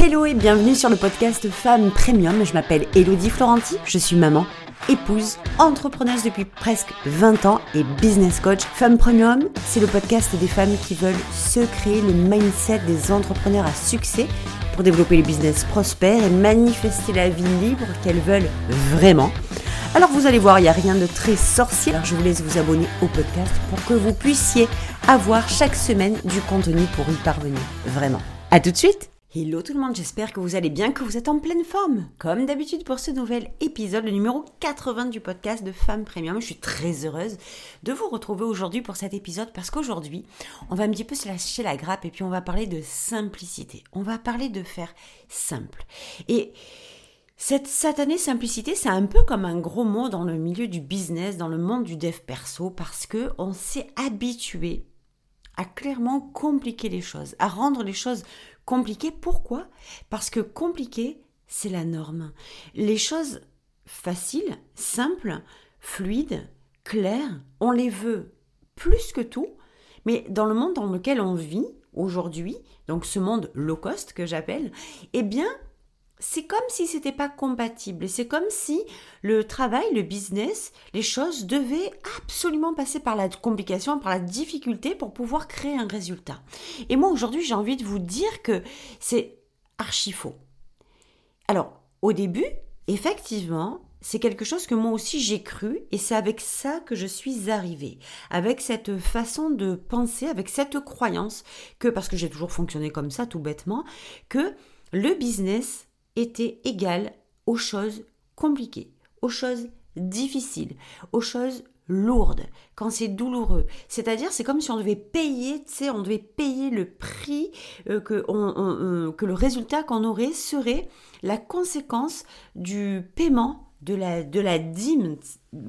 Hello et bienvenue sur le podcast Femmes Premium. Je m'appelle Elodie Florenti, je suis maman, épouse, entrepreneuse depuis presque 20 ans et business coach. Femmes Premium, c'est le podcast des femmes qui veulent se créer le mindset des entrepreneurs à succès pour développer les business prospères et manifester la vie libre qu'elles veulent vraiment. Alors vous allez voir, il n'y a rien de très sorcier. Je vous laisse vous abonner au podcast pour que vous puissiez avoir chaque semaine du contenu pour y parvenir. Vraiment. À tout de suite Hello tout le monde, j'espère que vous allez bien, que vous êtes en pleine forme. Comme d'habitude pour ce nouvel épisode, le numéro 80 du podcast de Femmes Premium, je suis très heureuse de vous retrouver aujourd'hui pour cet épisode parce qu'aujourd'hui, on va un petit peu se lâcher la grappe et puis on va parler de simplicité. On va parler de faire simple. Et cette satanée simplicité, c'est un peu comme un gros mot dans le milieu du business, dans le monde du dev perso, parce que on s'est habitué à clairement compliquer les choses, à rendre les choses compliquées. Pourquoi? Parce que compliqué, c'est la norme. Les choses faciles, simples, fluides, claires, on les veut plus que tout, mais dans le monde dans lequel on vit aujourd'hui, donc ce monde low cost que j'appelle, eh bien, c'est comme si c'était pas compatible. C'est comme si le travail, le business, les choses devaient absolument passer par la complication, par la difficulté pour pouvoir créer un résultat. Et moi aujourd'hui, j'ai envie de vous dire que c'est archi faux. Alors, au début, effectivement, c'est quelque chose que moi aussi j'ai cru et c'est avec ça que je suis arrivée. Avec cette façon de penser, avec cette croyance que, parce que j'ai toujours fonctionné comme ça tout bêtement, que le business était égal aux choses compliquées, aux choses difficiles, aux choses lourdes, quand c'est douloureux. C'est-à-dire, c'est comme si on devait payer, tu sais, on devait payer le prix, euh, que, euh, que le résultat qu'on aurait serait la conséquence du paiement de la, de la dîme.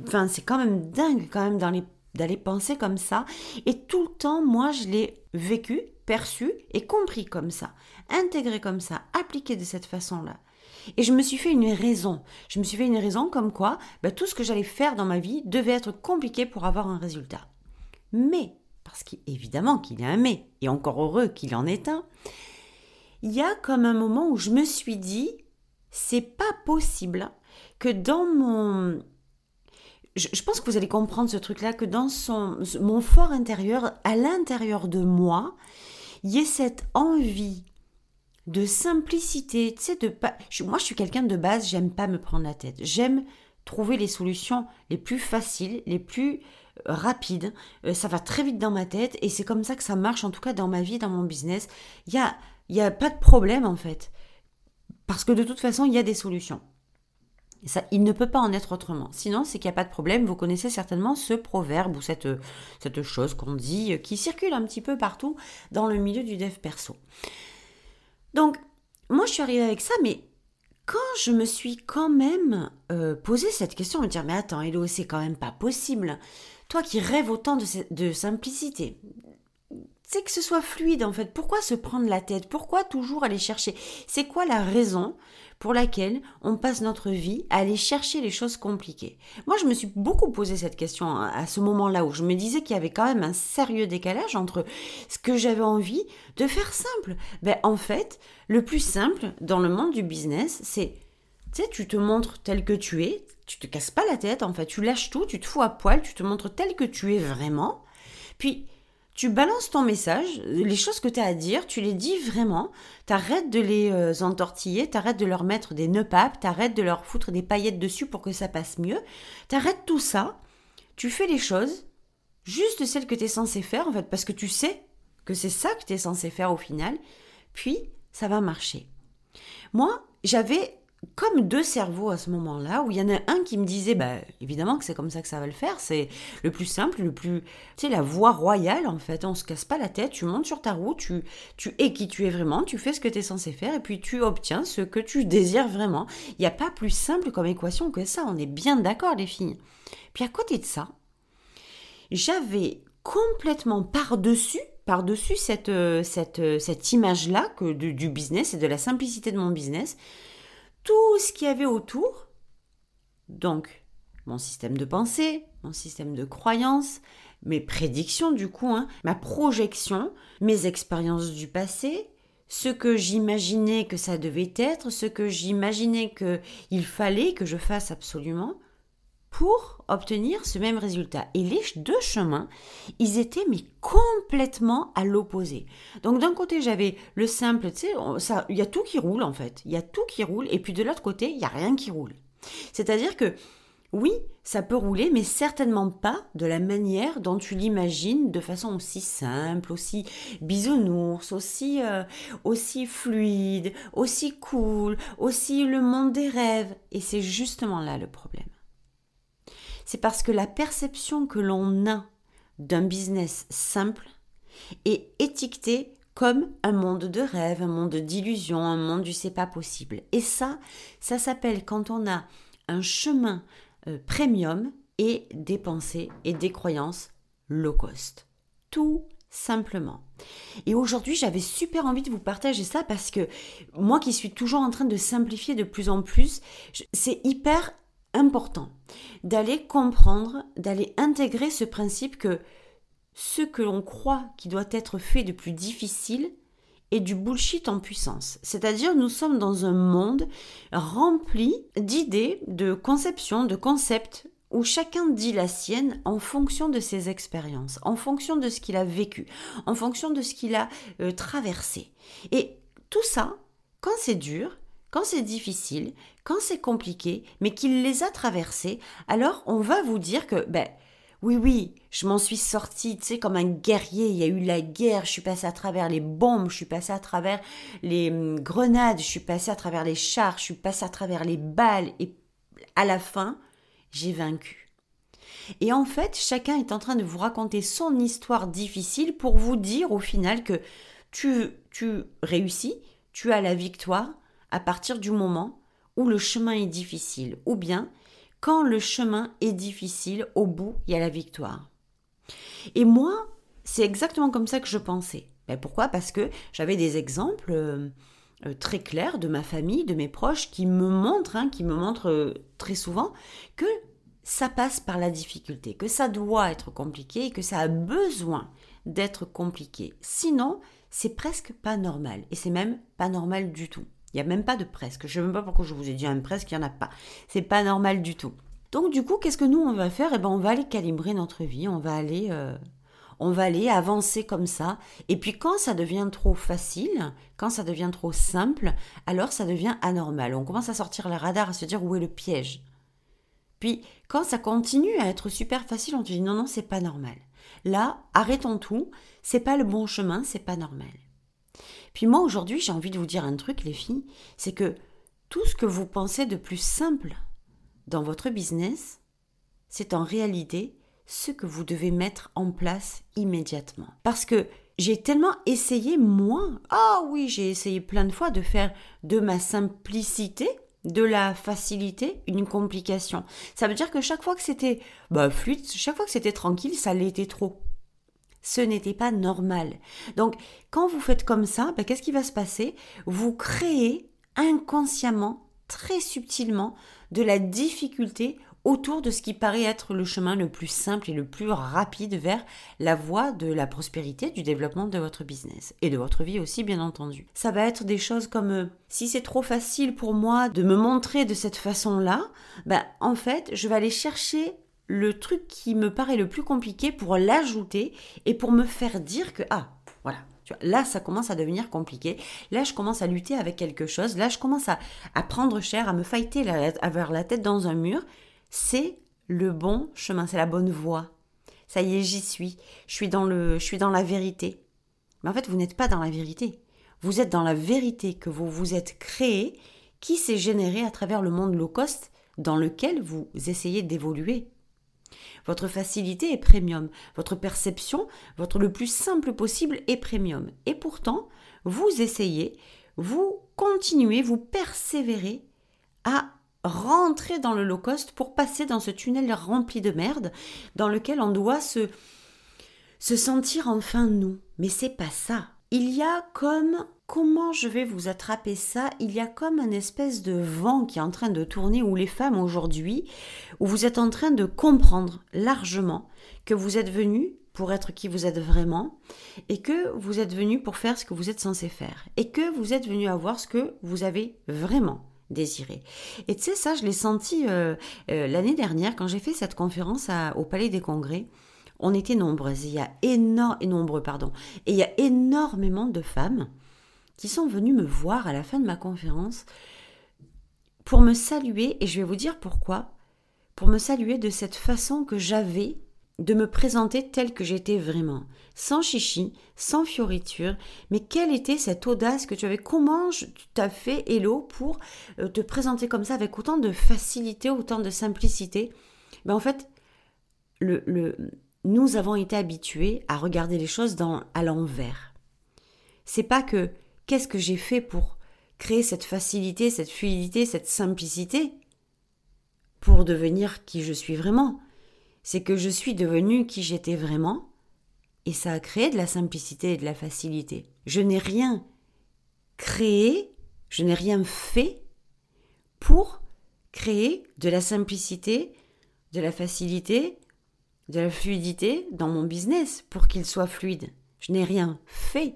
Enfin, c'est quand même dingue, quand même, dans les d'aller penser comme ça. Et tout le temps, moi, je l'ai vécu, perçu et compris comme ça, intégré comme ça, appliqué de cette façon-là. Et je me suis fait une raison. Je me suis fait une raison comme quoi bah, tout ce que j'allais faire dans ma vie devait être compliqué pour avoir un résultat. Mais, parce qu'évidemment qu'il y a un mais, et encore heureux qu'il en est un, il y a comme un moment où je me suis dit, c'est pas possible que dans mon je, pense que vous allez comprendre ce truc-là, que dans mon fort intérieur, à l'intérieur de moi, il y ait cette envie de simplicité, tu sais, de pas. moi, je suis quelqu'un de base, j'aime pas me prendre la tête. J'aime trouver les solutions les plus faciles, les plus euh, rapides. Euh, ça va très vite dans ma tête et c'est comme ça que ça marche, en tout cas dans ma vie, dans mon business. Il n'y a, y a pas de problème, en fait. Parce que de toute façon, il y a des solutions. Ça, il ne peut pas en être autrement. Sinon, c'est qu'il n'y a pas de problème. Vous connaissez certainement ce proverbe ou cette, cette chose qu'on dit, euh, qui circule un petit peu partout dans le milieu du dev perso. Donc, moi, je suis arrivée avec ça, mais quand je me suis quand même euh, posé cette question, me dire, mais attends, Hello, c'est quand même pas possible. Toi qui rêves autant de, de simplicité, c'est que ce soit fluide en fait. Pourquoi se prendre la tête? Pourquoi toujours aller chercher? C'est quoi la raison pour laquelle on passe notre vie à aller chercher les choses compliquées? Moi, je me suis beaucoup posé cette question à ce moment-là où je me disais qu'il y avait quand même un sérieux décalage entre ce que j'avais envie de faire simple. Ben, en fait, le plus simple dans le monde du business, c'est, tu tu te montres tel que tu es, tu te casses pas la tête, en fait, tu lâches tout, tu te fous à poil, tu te montres tel que tu es vraiment. Puis, tu balances ton message, les choses que tu as à dire, tu les dis vraiment, t'arrêtes de les euh, entortiller, t'arrêtes de leur mettre des nœuds papes, t'arrêtes de leur foutre des paillettes dessus pour que ça passe mieux, t'arrêtes tout ça, tu fais les choses, juste celles que tu es censé faire en fait, parce que tu sais que c'est ça que tu es censé faire au final, puis ça va marcher. Moi, j'avais comme deux cerveaux à ce moment-là, où il y en a un qui me disait, bah, évidemment que c'est comme ça que ça va le faire, c'est le plus simple, le plus, tu sais, la voie royale, en fait, on se casse pas la tête, tu montes sur ta route, tu, tu es qui tu es vraiment, tu fais ce que tu es censé faire, et puis tu obtiens ce que tu désires vraiment. Il n'y a pas plus simple comme équation que ça, on est bien d'accord, les filles. Puis à côté de ça, j'avais complètement par-dessus, par-dessus cette, cette, cette image-là du business et de la simplicité de mon business, tout ce qu'il y avait autour, donc mon système de pensée, mon système de croyance, mes prédictions du coup, hein, ma projection, mes expériences du passé, ce que j'imaginais que ça devait être, ce que j'imaginais qu'il fallait que je fasse absolument pour obtenir ce même résultat. Et les deux chemins, ils étaient mais complètement à l'opposé. Donc d'un côté, j'avais le simple, tu sais, il y a tout qui roule en fait. Il y a tout qui roule et puis de l'autre côté, il y a rien qui roule. C'est-à-dire que oui, ça peut rouler, mais certainement pas de la manière dont tu l'imagines, de façon aussi simple, aussi bisounours, aussi, euh, aussi fluide, aussi cool, aussi le monde des rêves. Et c'est justement là le problème. C'est parce que la perception que l'on a d'un business simple est étiquetée comme un monde de rêve, un monde d'illusion, un monde du c'est pas possible. Et ça, ça s'appelle quand on a un chemin euh, premium et des pensées et des croyances low cost. Tout simplement. Et aujourd'hui, j'avais super envie de vous partager ça parce que moi qui suis toujours en train de simplifier de plus en plus, c'est hyper important d'aller comprendre, d'aller intégrer ce principe que ce que l'on croit qui doit être fait de plus difficile et du bullshit en puissance. C'est-à-dire nous sommes dans un monde rempli d'idées, de conceptions, de concepts où chacun dit la sienne en fonction de ses expériences, en fonction de ce qu'il a vécu, en fonction de ce qu'il a euh, traversé. Et tout ça, quand c'est dur, quand c'est difficile, quand c'est compliqué, mais qu'il les a traversés, alors on va vous dire que ben oui, oui, je m'en suis sortie, tu sais, comme un guerrier. Il y a eu la guerre, je suis passée à travers les bombes, je suis passée à travers les hum, grenades, je suis passée à travers les chars, je suis passée à travers les balles, et à la fin, j'ai vaincu. Et en fait, chacun est en train de vous raconter son histoire difficile pour vous dire au final que tu, tu réussis, tu as la victoire à partir du moment le chemin est difficile, ou bien quand le chemin est difficile, au bout, il y a la victoire. Et moi, c'est exactement comme ça que je pensais. Ben pourquoi? Parce que j'avais des exemples euh, euh, très clairs de ma famille, de mes proches, qui me montrent, hein, qui me montrent euh, très souvent que ça passe par la difficulté, que ça doit être compliqué que ça a besoin d'être compliqué. Sinon, c'est presque pas normal. Et c'est même pas normal du tout. Il n'y a même pas de presque. Je ne sais même pas pourquoi je vous ai dit un presque, il n'y en a pas. C'est pas normal du tout. Donc du coup, qu'est-ce que nous on va faire? Eh ben, on va aller calibrer notre vie, on va aller, euh, on va aller avancer comme ça. Et puis quand ça devient trop facile, quand ça devient trop simple, alors ça devient anormal. On commence à sortir le radar, à se dire où est le piège. Puis quand ça continue à être super facile, on te dit non non c'est pas normal. Là, arrêtons tout. C'est pas le bon chemin, c'est pas normal. Puis moi aujourd'hui, j'ai envie de vous dire un truc, les filles, c'est que tout ce que vous pensez de plus simple dans votre business, c'est en réalité ce que vous devez mettre en place immédiatement. Parce que j'ai tellement essayé, moi, ah oui, j'ai essayé plein de fois de faire de ma simplicité, de la facilité, une complication. Ça veut dire que chaque fois que c'était bah, fluide, chaque fois que c'était tranquille, ça l'était trop ce n'était pas normal. Donc, quand vous faites comme ça, ben, qu'est-ce qui va se passer? Vous créez inconsciemment, très subtilement, de la difficulté autour de ce qui paraît être le chemin le plus simple et le plus rapide vers la voie de la prospérité, du développement de votre business et de votre vie aussi, bien entendu. Ça va être des choses comme euh, si c'est trop facile pour moi de me montrer de cette façon-là, ben, en fait, je vais aller chercher le truc qui me paraît le plus compliqué pour l'ajouter et pour me faire dire que, ah, voilà, là, ça commence à devenir compliqué. Là, je commence à lutter avec quelque chose. Là, je commence à, prendre cher, à me fighter, à avoir la tête dans un mur. C'est le bon chemin, c'est la bonne voie. Ça y est, j'y suis. Je suis dans le, je suis dans la vérité. Mais en fait, vous n'êtes pas dans la vérité. Vous êtes dans la vérité que vous vous êtes créé, qui s'est généré à travers le monde low cost dans lequel vous essayez d'évoluer. Votre facilité est premium. Votre perception, votre le plus simple possible est premium. Et pourtant, vous essayez, vous continuez, vous persévérez à rentrer dans le low cost pour passer dans ce tunnel rempli de merde dans lequel on doit se, se sentir enfin nous. Mais c'est pas ça. Il y a comme comment je vais vous attraper ça? Il y a comme un espèce de vent qui est en train de tourner où les femmes aujourd'hui, où vous êtes en train de comprendre largement que vous êtes venu pour être qui vous êtes vraiment et que vous êtes venu pour faire ce que vous êtes censé faire et que vous êtes venu avoir ce que vous avez vraiment désiré. Et tu sais, ça, je l'ai senti euh, euh, l'année dernière quand j'ai fait cette conférence au Palais des Congrès. On était nombreuses, il y a pardon, il y a énormément de femmes qui sont venues me voir à la fin de ma conférence pour me saluer, et je vais vous dire pourquoi, pour me saluer de cette façon que j'avais de me présenter telle que j'étais vraiment, sans chichi, sans fioriture, mais quelle était cette audace que tu avais? Comment tu t'as fait, Hello, pour euh, te présenter comme ça avec autant de facilité, autant de simplicité? Ben En fait, le, le, nous avons été habitués à regarder les choses dans, à l'envers. C'est pas que qu'est-ce que j'ai fait pour créer cette facilité, cette fluidité, cette simplicité pour devenir qui je suis vraiment? C'est que je suis devenue qui j'étais vraiment, et ça a créé de la simplicité et de la facilité. Je n'ai rien créé, je n'ai rien fait pour créer de la simplicité, de la facilité, de la fluidité dans mon business pour qu'il soit fluide. Je n'ai rien fait.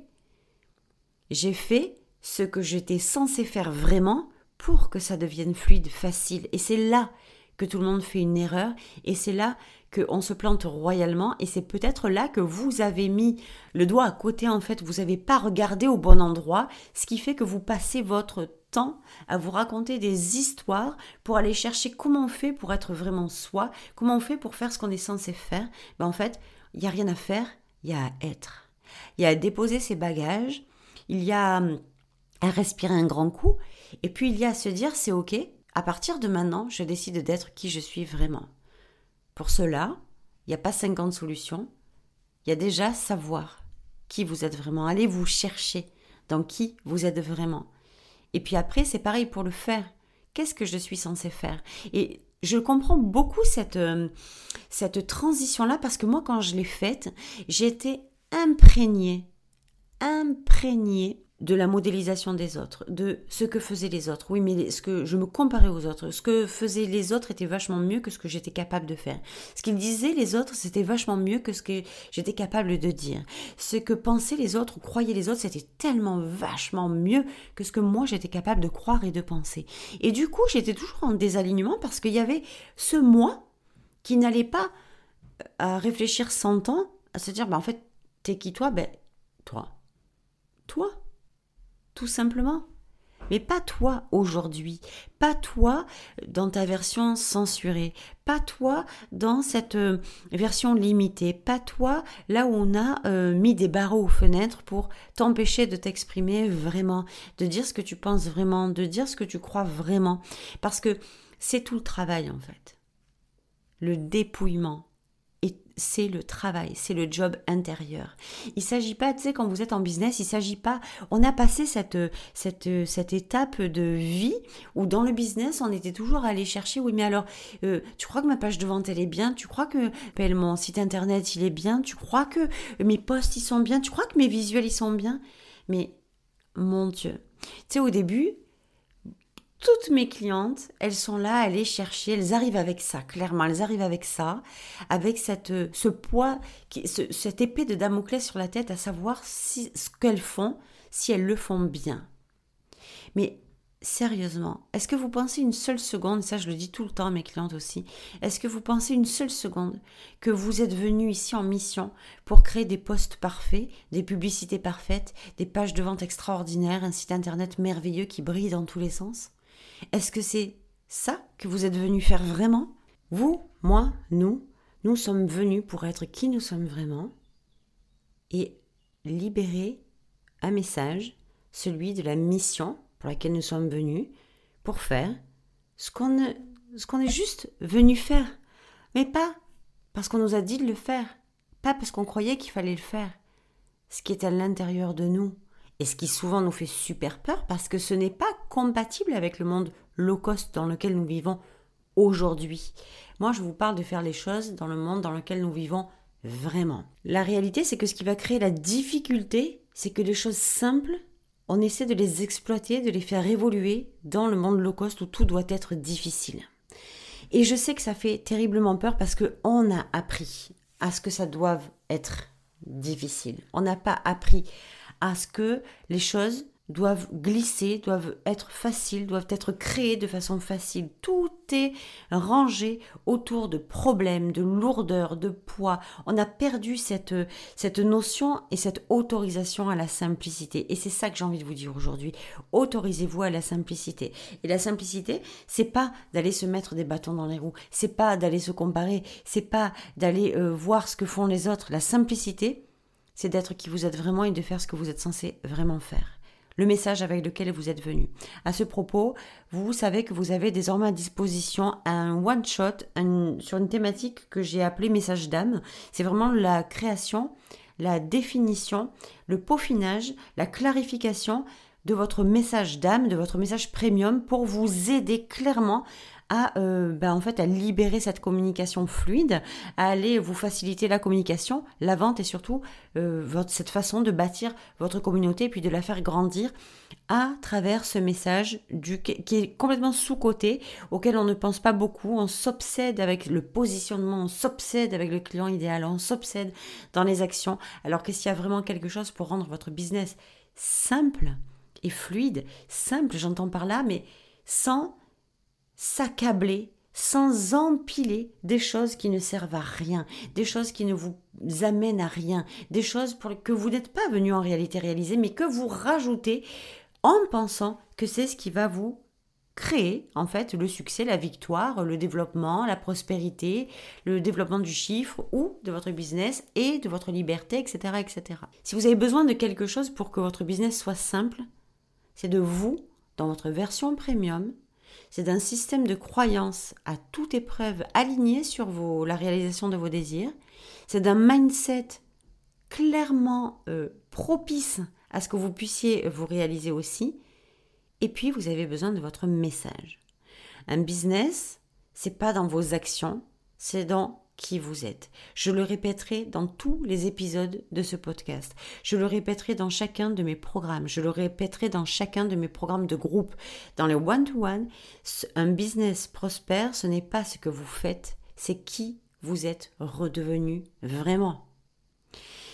J'ai fait ce que j'étais censé faire vraiment pour que ça devienne fluide, facile. Et c'est là que tout le monde fait une erreur et c'est là qu'on se plante royalement et c'est peut-être là que vous avez mis le doigt à côté en fait, vous n'avez pas regardé au bon endroit, ce qui fait que vous passez votre temps à vous raconter des histoires pour aller chercher comment on fait pour être vraiment soi, comment on fait pour faire ce qu'on est censé faire. Ben en fait, il n'y a rien à faire, il y a à être. Il y a à déposer ses bagages, il y a hum, à respirer un grand coup et puis il y a à se dire c'est ok, à partir de maintenant, je décide d'être qui je suis vraiment. Pour cela, il n'y a pas 50 solutions. Il y a déjà savoir qui vous êtes vraiment. Allez vous chercher dans qui vous êtes vraiment. Et puis après, c'est pareil pour le faire. Qu'est-ce que je suis censé faire? Et je comprends beaucoup cette, euh, cette transition-là parce que moi, quand je l'ai faite, j'ai été imprégnée, imprégnée de la modélisation des autres, de ce que faisaient les autres. Oui, mais ce que je me comparais aux autres. Ce que faisaient les autres était vachement mieux que ce que j'étais capable de faire. Ce qu'ils disaient les autres, c'était vachement mieux que ce que j'étais capable de dire. Ce que pensaient les autres ou croyaient les autres, c'était tellement vachement mieux que ce que moi j'étais capable de croire et de penser. Et du coup, j'étais toujours en désalignement parce qu'il y avait ce moi qui n'allait pas euh, à réfléchir 100 ans, à se dire, bah en fait, t'es qui toi? Ben, toi. Toi tout simplement. Mais pas toi aujourd'hui, pas toi dans ta version censurée, pas toi dans cette euh, version limitée, pas toi là où on a euh, mis des barreaux aux fenêtres pour t'empêcher de t'exprimer vraiment, de dire ce que tu penses vraiment, de dire ce que tu crois vraiment. Parce que c'est tout le travail en fait. Le dépouillement, c'est le travail, c'est le job intérieur. Il s'agit pas, tu sais, quand vous êtes en business, il s'agit pas, on a passé cette, cette, cette étape de vie où dans le business, on était toujours allé chercher, oui, mais alors, euh, tu crois que ma page de vente, elle est bien, tu crois que ben, mon site internet, il est bien, tu crois que mes posts, ils sont bien, tu crois que mes visuels, ils sont bien, mais mon Dieu. Tu sais, au début, toutes mes clientes, elles sont là à aller chercher, elles arrivent avec ça, clairement, elles arrivent avec ça, avec cette, ce poids, cette épée de Damoclès sur la tête, à savoir si, ce qu'elles font, si elles le font bien. Mais sérieusement, est-ce que vous pensez une seule seconde, ça je le dis tout le temps à mes clientes aussi, est-ce que vous pensez une seule seconde que vous êtes venu ici en mission pour créer des posts parfaits, des publicités parfaites, des pages de vente extraordinaires, un site internet merveilleux qui brille dans tous les sens? Est-ce que c'est ça que vous êtes venu faire vraiment? Vous, moi, nous, nous sommes venus pour être qui nous sommes vraiment et libérer un message, celui de la mission pour laquelle nous sommes venus, pour faire ce qu'on est juste venu faire. Mais pas parce qu'on nous a dit de le faire, pas parce qu'on croyait qu'il fallait le faire. Ce qui est à l'intérieur de nous, et ce qui souvent nous fait super peur parce que ce n'est pas compatible avec le monde low cost dans lequel nous vivons aujourd'hui. Moi, je vous parle de faire les choses dans le monde dans lequel nous vivons vraiment. La réalité, c'est que ce qui va créer la difficulté, c'est que les choses simples, on essaie de les exploiter, de les faire évoluer dans le monde low cost où tout doit être difficile. Et je sais que ça fait terriblement peur parce qu'on a appris à ce que ça doive être difficile. On n'a pas appris à ce que les choses doivent glisser, doivent être faciles, doivent être créées de façon facile. Tout est rangé autour de problèmes, de lourdeur, de poids. On a perdu cette, cette notion et cette autorisation à la simplicité. Et c'est ça que j'ai envie de vous dire aujourd'hui. Autorisez-vous à la simplicité. Et la simplicité, c'est pas d'aller se mettre des bâtons dans les roues, c'est pas d'aller se comparer, c'est pas d'aller euh, voir ce que font les autres. La simplicité, c'est d'être qui vous êtes vraiment et de faire ce que vous êtes censé vraiment faire le message avec lequel vous êtes venu. À ce propos, vous savez que vous avez désormais à disposition un one-shot sur une thématique que j'ai appelée message d'âme. C'est vraiment la création, la définition, le peaufinage, la clarification de votre message d'âme, de votre message premium pour vous aider clairement à, euh, ben, en fait, à libérer cette communication fluide, à aller vous faciliter la communication, la vente et surtout euh, votre, cette façon de bâtir votre communauté et puis de la faire grandir à travers ce message du, qui est complètement sous-côté, auquel on ne pense pas beaucoup, on s'obsède avec le positionnement, on s'obsède avec le client idéal, on s'obsède dans les actions, alors que s'il y a vraiment quelque chose pour rendre votre business simple et fluide, simple j'entends par là, mais sans s'accabler sans empiler des choses qui ne servent à rien, des choses qui ne vous amènent à rien, des choses pour que vous n'êtes pas venu en réalité réaliser, mais que vous rajoutez en pensant que c'est ce qui va vous créer en fait le succès, la victoire, le développement, la prospérité, le développement du chiffre ou de votre business et de votre liberté, etc. etc. Si vous avez besoin de quelque chose pour que votre business soit simple, c'est de vous, dans votre version premium, c'est d'un système de croyance à toute épreuve aligné sur vos, la réalisation de vos désirs. C'est d'un mindset clairement euh, propice à ce que vous puissiez vous réaliser aussi. Et puis, vous avez besoin de votre message. Un business, c'est pas dans vos actions, c'est dans qui vous êtes. Je le répéterai dans tous les épisodes de ce podcast. Je le répéterai dans chacun de mes programmes. Je le répéterai dans chacun de mes programmes de groupe. Dans les one-to-one, un business prospère, ce n'est pas ce que vous faites, c'est qui vous êtes redevenu vraiment.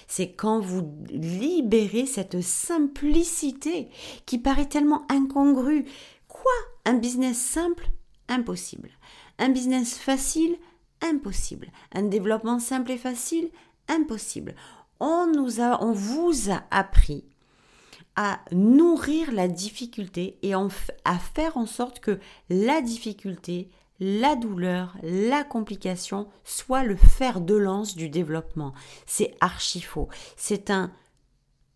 C'est quand vous libérez cette simplicité qui paraît tellement incongrue. Quoi? Un business simple? Impossible. Un business facile? Impossible. Un développement simple et facile Impossible. On, nous a, on vous a appris à nourrir la difficulté et à faire en sorte que la difficulté, la douleur, la complication soit le fer de lance du développement. C'est archi faux. C'est un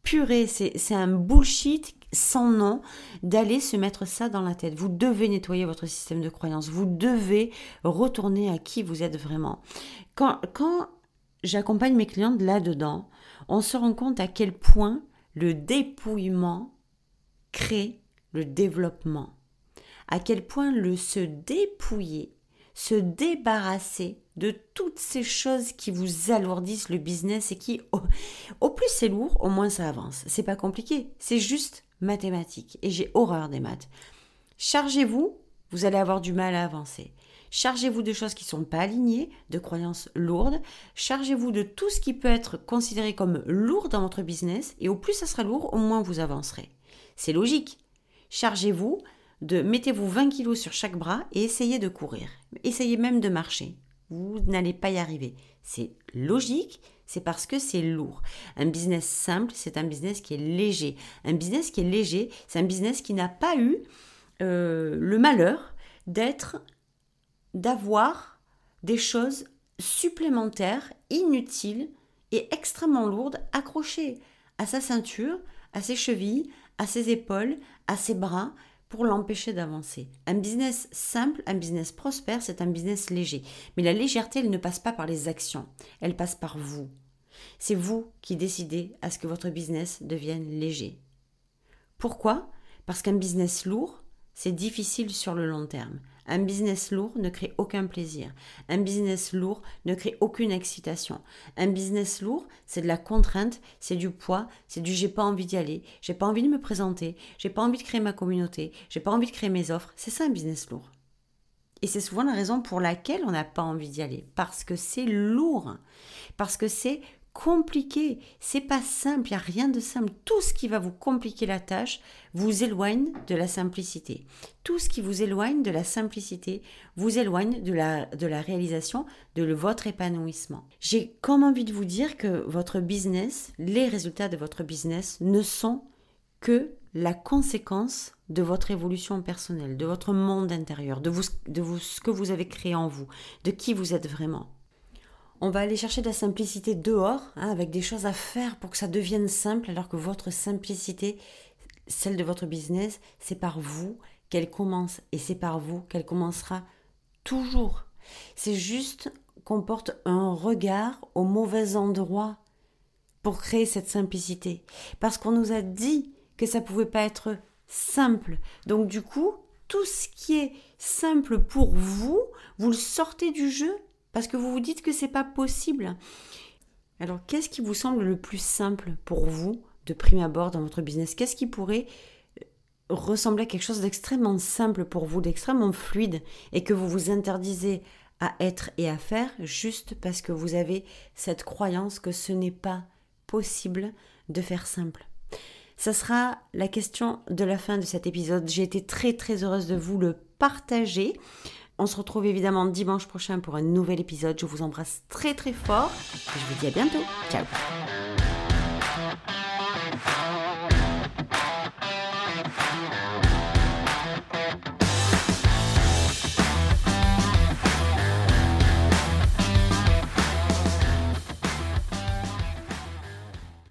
purée, c'est un bullshit sans nom d'aller se mettre ça dans la tête. Vous devez nettoyer votre système de croyance. Vous devez retourner à qui vous êtes vraiment. Quand, quand j'accompagne mes clientes là-dedans, on se rend compte à quel point le dépouillement crée le développement. À quel point le se dépouiller, se débarrasser de toutes ces choses qui vous alourdissent le business et qui, au, au plus c'est lourd, au moins ça avance. C'est pas compliqué, c'est juste mathématiques et j'ai horreur des maths. Chargez-vous, vous allez avoir du mal à avancer. Chargez-vous de choses qui ne sont pas alignées, de croyances lourdes. Chargez-vous de tout ce qui peut être considéré comme lourd dans votre business. Et au plus ça sera lourd, au moins vous avancerez. C'est logique. Chargez-vous de mettez-vous 20 kilos sur chaque bras et essayez de courir. Essayez même de marcher. Vous n'allez pas y arriver. C'est logique, c'est parce que c'est lourd. Un business simple, c'est un business qui est léger. Un business qui est léger, c'est un business qui n'a pas eu euh, le malheur d'être, d'avoir des choses supplémentaires, inutiles et extrêmement lourdes accrochées à sa ceinture, à ses chevilles, à ses épaules, à ses bras, pour l'empêcher d'avancer. Un business simple, un business prospère, c'est un business léger. Mais la légèreté, elle ne passe pas par les actions, elle passe par vous. C'est vous qui décidez à ce que votre business devienne léger. Pourquoi? Parce qu'un business lourd, c'est difficile sur le long terme. Un business lourd ne crée aucun plaisir. Un business lourd ne crée aucune excitation. Un business lourd, c'est de la contrainte, c'est du poids, c'est du j'ai pas envie d'y aller, j'ai pas envie de me présenter, j'ai pas envie de créer ma communauté, j'ai pas envie de créer mes offres. C'est ça un business lourd. Et c'est souvent la raison pour laquelle on n'a pas envie d'y aller. Parce que c'est lourd. Parce que c'est compliqué. C'est pas simple. Il n'y a rien de simple. Tout ce qui va vous compliquer la tâche vous éloigne de la simplicité. Tout ce qui vous éloigne de la simplicité vous éloigne de la, de la réalisation de votre épanouissement. J'ai comme envie de vous dire que votre business, les résultats de votre business ne sont que la conséquence de votre évolution personnelle, de votre monde intérieur, de, vous, de vous, ce que vous avez créé en vous, de qui vous êtes vraiment. On va aller chercher de la simplicité dehors, hein, avec des choses à faire pour que ça devienne simple, alors que votre simplicité, celle de votre business, c'est par vous qu'elle commence et c'est par vous qu'elle commencera toujours. C'est juste qu'on porte un regard au mauvais endroit pour créer cette simplicité. Parce qu'on nous a dit que ça pouvait pas être simple. Donc du coup, tout ce qui est simple pour vous, vous le sortez du jeu parce que vous vous dites que c'est pas possible. Alors, qu'est-ce qui vous semble le plus simple pour vous de prime abord dans votre business? Qu'est-ce qui pourrait euh, ressembler à quelque chose d'extrêmement simple pour vous, d'extrêmement fluide et que vous vous interdisez à être et à faire juste parce que vous avez cette croyance que ce n'est pas possible de faire simple? Ça sera la question de la fin de cet épisode. J'ai été très très heureuse de vous le partager. On se retrouve évidemment dimanche prochain pour un nouvel épisode. Je vous embrasse très très fort et je vous dis à bientôt. Ciao